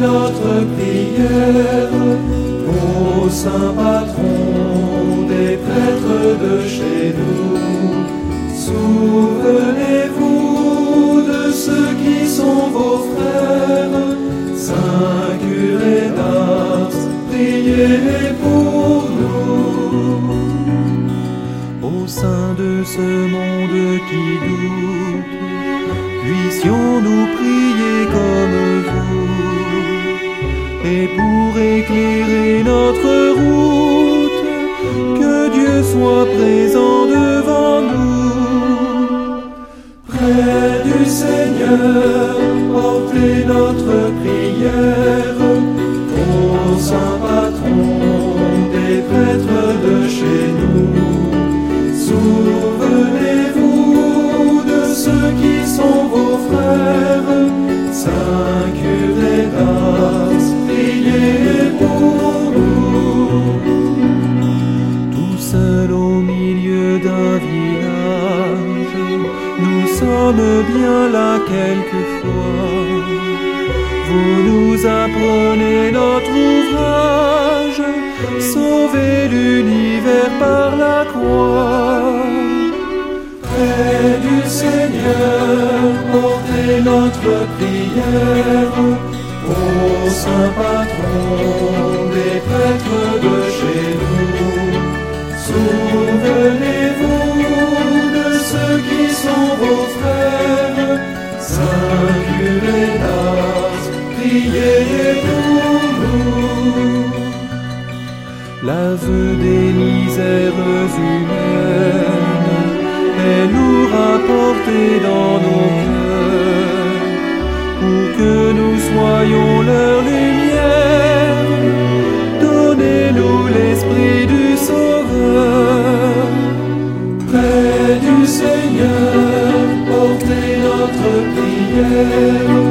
notre prière au Saint Patron des prêtres de chez nous. Souvenez-vous de ceux qui sont vos frères, Saint curé d'Ars, priez pour nous. Au sein de ce monde qui doute, puissions-nous prier comme et pour éclairer notre route, que Dieu soit présent devant nous. Près du Seigneur, portez notre prière, ô Saint Patron des prêtres de chez nous. Souvenez-vous de ceux qui sont vos frères, Saint bien là quelquefois. Vous nous apprenez notre ouvrage, sauver l'univers par la croix. Près du Seigneur, portez notre prière, ô Saint Patron Priez pour nous. L'aveu des misères humaines est lourd à porter dans nos cœurs pour que nous soyons leur lumière. Donnez-nous l'esprit du Sauveur. Près du Seigneur, portez notre Deus.